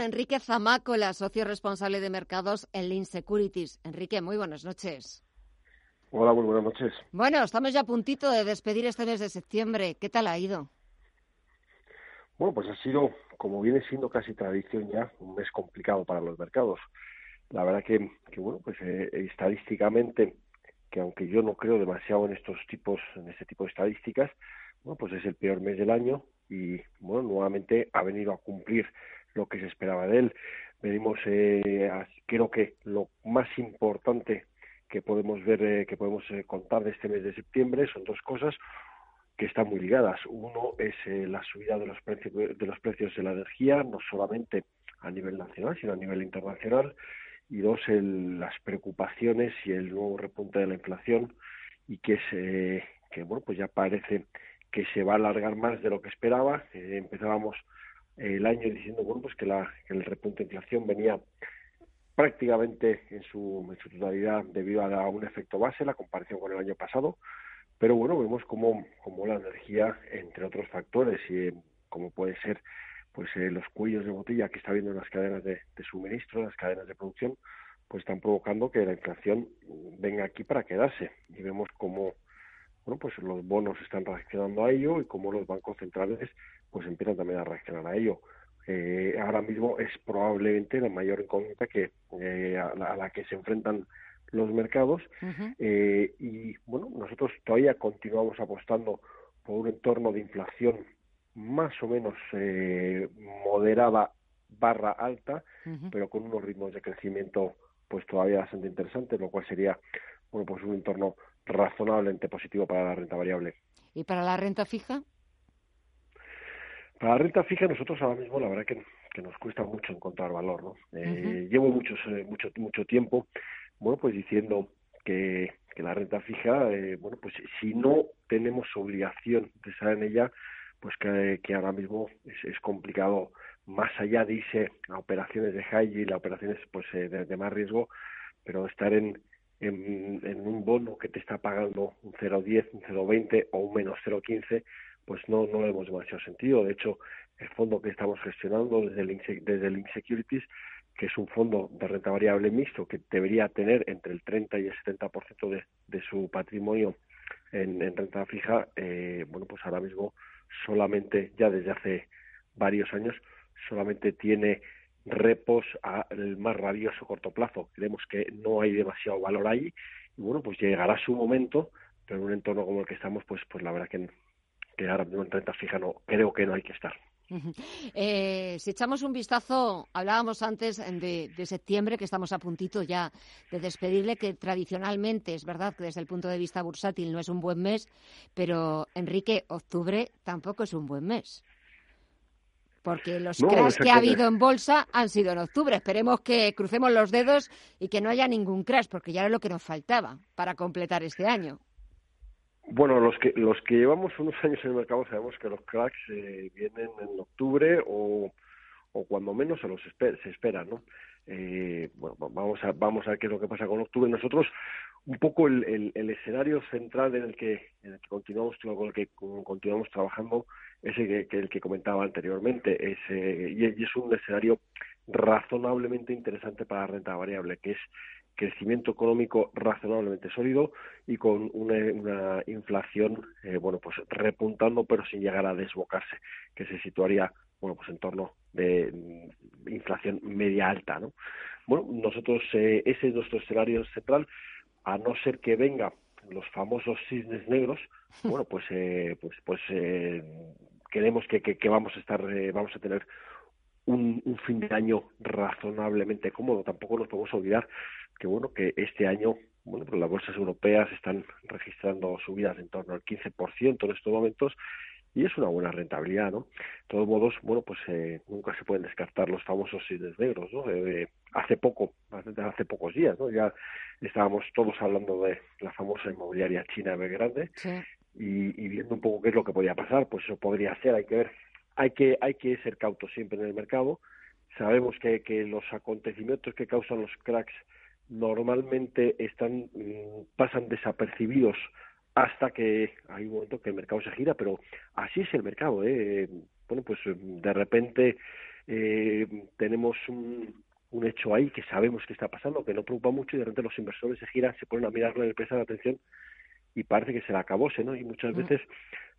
Enrique Zamacola, socio responsable de mercados en Lean Securities. Enrique, muy buenas noches. Hola, muy buenas noches. Bueno, estamos ya a puntito de despedir este mes de septiembre. ¿Qué tal ha ido? Bueno, pues ha sido, como viene siendo casi tradición ya, un mes complicado para los mercados. La verdad que, que bueno, pues eh, estadísticamente, que aunque yo no creo demasiado en estos tipos, en este tipo de estadísticas, bueno, pues es el peor mes del año y, bueno, nuevamente ha venido a cumplir lo que se esperaba de él. Venimos, eh, creo que lo más importante que podemos ver, eh, que podemos eh, contar de este mes de septiembre son dos cosas que están muy ligadas. Uno es eh, la subida de los precios de los precios de la energía, no solamente a nivel nacional, sino a nivel internacional. Y dos, el, las preocupaciones y el nuevo repunte de la inflación y que es eh, que bueno pues ya parece que se va a alargar más de lo que esperaba. Empezábamos el año diciendo bueno pues que, la, que el repunte de inflación venía prácticamente en su, en su totalidad debido a, un efecto base, la comparación con el año pasado, pero bueno, vemos como, como la energía, entre otros factores, y como puede ser pues eh, los cuellos de botella que está viendo en las cadenas de, de suministro, las cadenas de producción, pues están provocando que la inflación venga aquí para quedarse. Y vemos como bueno, pues los bonos están reaccionando a ello y como los bancos centrales pues empiezan también a reaccionar a ello. Eh, ahora mismo es probablemente la mayor incógnita que eh, a, la, a, la, que se enfrentan los mercados eh, y bueno nosotros todavía continuamos apostando por un entorno de inflación más o menos eh, moderada barra alta pero con unos ritmos de crecimiento pues todavía bastante interesantes lo cual sería bueno pues un entorno razonablemente positivo para la renta variable ¿Y para la renta fija? Para la renta fija nosotros ahora mismo la verdad que, que nos cuesta mucho encontrar valor, ¿no? Eh, Llevo muchos, eh, mucho, mucho tiempo, bueno, pues diciendo que, que la renta fija, eh, bueno, pues si no tenemos obligación de estar en ella, pues que, que ahora mismo es, es complicado, más allá de irse a operaciones de high yield, a operaciones pues eh, de, de más riesgo, pero estar en, en, en un bono que te está pagando un 0,10, un 0,20 o un menos 0,15, pues no, no le vemos demasiado sentido. De hecho, el fondo que estamos gestionando desde el, desde el Insecurities, que es un fondo de renta variable mixto que debería tener entre el 30 y el 70% de, de su patrimonio en, en renta fija, eh, bueno, pues ahora mismo solamente, ya desde hace varios años, solamente tiene repos al más rabioso corto plazo. Creemos que no hay demasiado valor ahí y bueno, pues llegará su momento, pero en un entorno como el que estamos, pues, pues la verdad que, que ahora mismo en renta fija no, creo que no hay que estar. Eh, si echamos un vistazo, hablábamos antes de, de septiembre, que estamos a puntito ya de despedirle, que tradicionalmente es verdad que desde el punto de vista bursátil no es un buen mes, pero Enrique, octubre tampoco es un buen mes. Porque los No, crash que ha habido en bolsa han sido en octubre. Esperemos que crucemos los dedos y que no haya ningún crash, porque ya era lo que nos faltaba para completar este año. Bueno, los que los que llevamos unos años en el mercado sabemos que los cracks eh, vienen en octubre o, o cuando menos se los espe- se esperan, ¿no? Eh, bueno, va- vamos a vamos a ver qué es lo que pasa con octubre. Nosotros un poco el, el, escenario central en el que en el que continuamos con el que con- continuamos trabajando es el que, el que comentaba anteriormente es eh, y es un escenario razonablemente interesante para la renta variable que es crecimiento económico razonablemente sólido y con una, una inflación eh, bueno pues repuntando pero sin llegar a desbocarse que se situaría bueno pues en torno de mm, inflación media alta no bueno nosotros eh, ese es nuestro escenario central. A no ser que venga los famosos cisnes negros bueno pues eh, pues pues eh, creemos que, que, que vamos a estar eh, vamos a tener un, un fin de año razonablemente cómodo. Tampoco nos podemos olvidar que bueno que este año bueno pues las bolsas europeas están registrando subidas en torno al 15% en estos momentos y es una buena rentabilidad, ¿no? De todos modos, bueno, pues eh, nunca se pueden descartar los famosos cisnes negros, ¿no? Eh, hace poco, hace pocos días, ¿no? Ya estábamos todos hablando de la famosa inmobiliaria china Evergrande y, y viendo un poco qué es lo que podía pasar, pues eso podría ser, hay que ver, hay que, hay que ser cautos siempre en el mercado, sabemos que, que los acontecimientos que causan los cracks normalmente están mm, pasan desapercibidos hasta que hay un momento que el mercado se gira, pero así es el mercado. ¿eh? Bueno, pues de repente eh, tenemos un, un hecho ahí que sabemos que está pasando, que no preocupa mucho y de repente los inversores se giran, se ponen a mirarlo y prestan atención y parece que se la acabóse, ¿no? Y muchas veces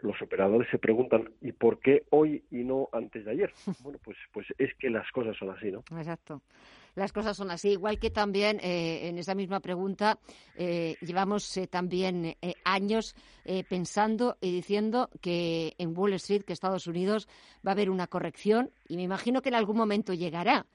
los operadores se preguntan ¿y por qué hoy y no antes de ayer? Bueno, pues, pues es que las cosas son así, ¿no? Exacto. Las cosas son así. Igual que también eh, en esa misma pregunta eh, llevamos eh, también años pensando y diciendo que en Wall Street, que Estados Unidos, va a haber una corrección y me imagino que en algún momento llegará.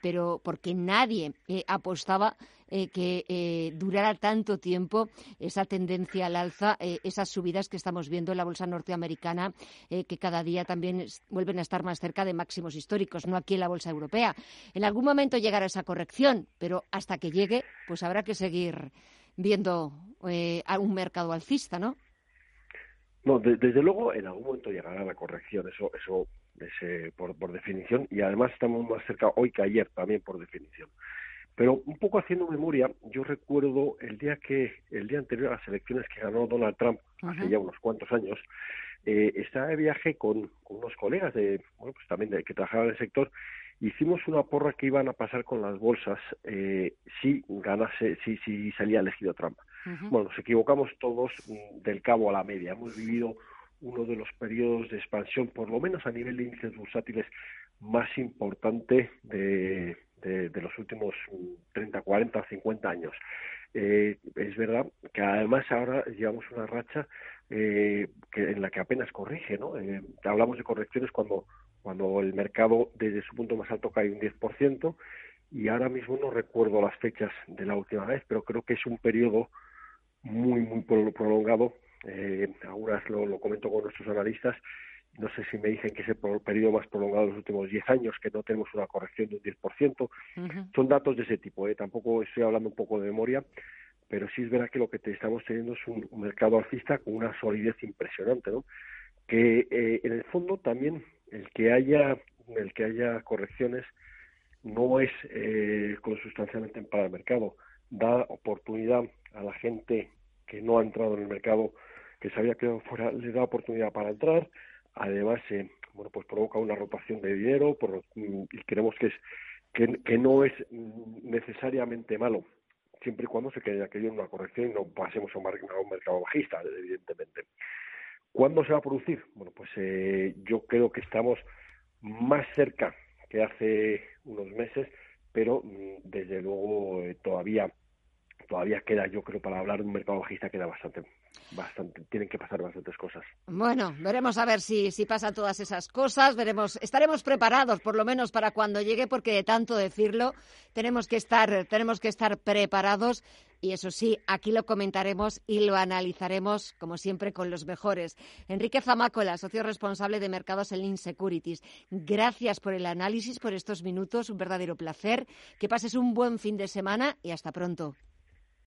Pero porque nadie apostaba eh, que eh, durara tanto tiempo esa tendencia al alza, eh, esas subidas que estamos viendo en la bolsa norteamericana, que cada día también vuelven a estar más cerca de máximos históricos, no aquí en la bolsa europea. En algún momento llegará esa corrección, pero hasta que llegue, pues habrá que seguir viendo a un mercado alcista, ¿no? No, desde luego en algún momento llegará la corrección, eso, eso es, por, por definición, y además estamos más cerca hoy que ayer también por definición. Pero un poco haciendo memoria, yo recuerdo el día que el día anterior a las elecciones que ganó Donald Trump hace ya unos cuantos años, eh, estaba de viaje con, unos colegas de bueno pues también de, que trabajaban en el sector. Hicimos una porra que iban a pasar con las bolsas eh, si ganase, si si salía elegido Trump. Bueno, nos equivocamos todos mm, del cabo a la media. Hemos vivido uno de los periodos de expansión, por lo menos a nivel de índices bursátiles, más importante de, de, los últimos 30, 40, 50 años. Eh, es verdad que además ahora llevamos una racha eh, que, en la que apenas corrige, ¿no? Eh, hablamos de correcciones cuando, cuando el mercado desde su punto más alto cae un 10% y ahora mismo no recuerdo las fechas de la última vez, pero creo que es un periodo muy, muy prolongado. Eh, algunas lo, lo comento con nuestros analistas no sé si me dicen que es el periodo más prolongado de los últimos 10 años, que no tenemos una corrección de un 10%. Son datos de ese tipo, ¿eh? tampoco estoy hablando un poco de memoria, pero sí es verdad que lo que te estamos teniendo es un, mercado alcista con una solidez impresionante, ¿no? Que eh, en el fondo también el que haya el que haya correcciones no es eh, consustancialmente para el mercado, da oportunidad a la gente que no ha entrado en el mercado, que sabía que fuera, le da oportunidad para entrar, además eh, bueno pues provoca una rotación de dinero y creemos que es que, que, no es necesariamente malo siempre y cuando se quede aquello en una corrección y no pasemos a un, mercado bajista evidentemente ¿Cuándo se va a producir? Bueno, pues eh, yo creo que estamos más cerca que hace unos meses, pero mm, desde luego eh, todavía todavía queda, yo creo, para hablar de un mercado bajista queda bastante, bastante, tienen que pasar bastantes cosas. Bueno, veremos a ver si, si pasa todas esas cosas, veremos, estaremos preparados por lo menos para cuando llegue, porque de tanto decirlo, tenemos que estar, tenemos que estar preparados y eso sí, aquí lo comentaremos y lo analizaremos, como siempre, con los mejores. Enrique Zamácola, socio responsable de mercados en Lean Securities. Gracias por el análisis, por estos minutos. Un verdadero placer. Que pases un buen fin de semana y hasta pronto.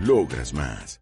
Logras más.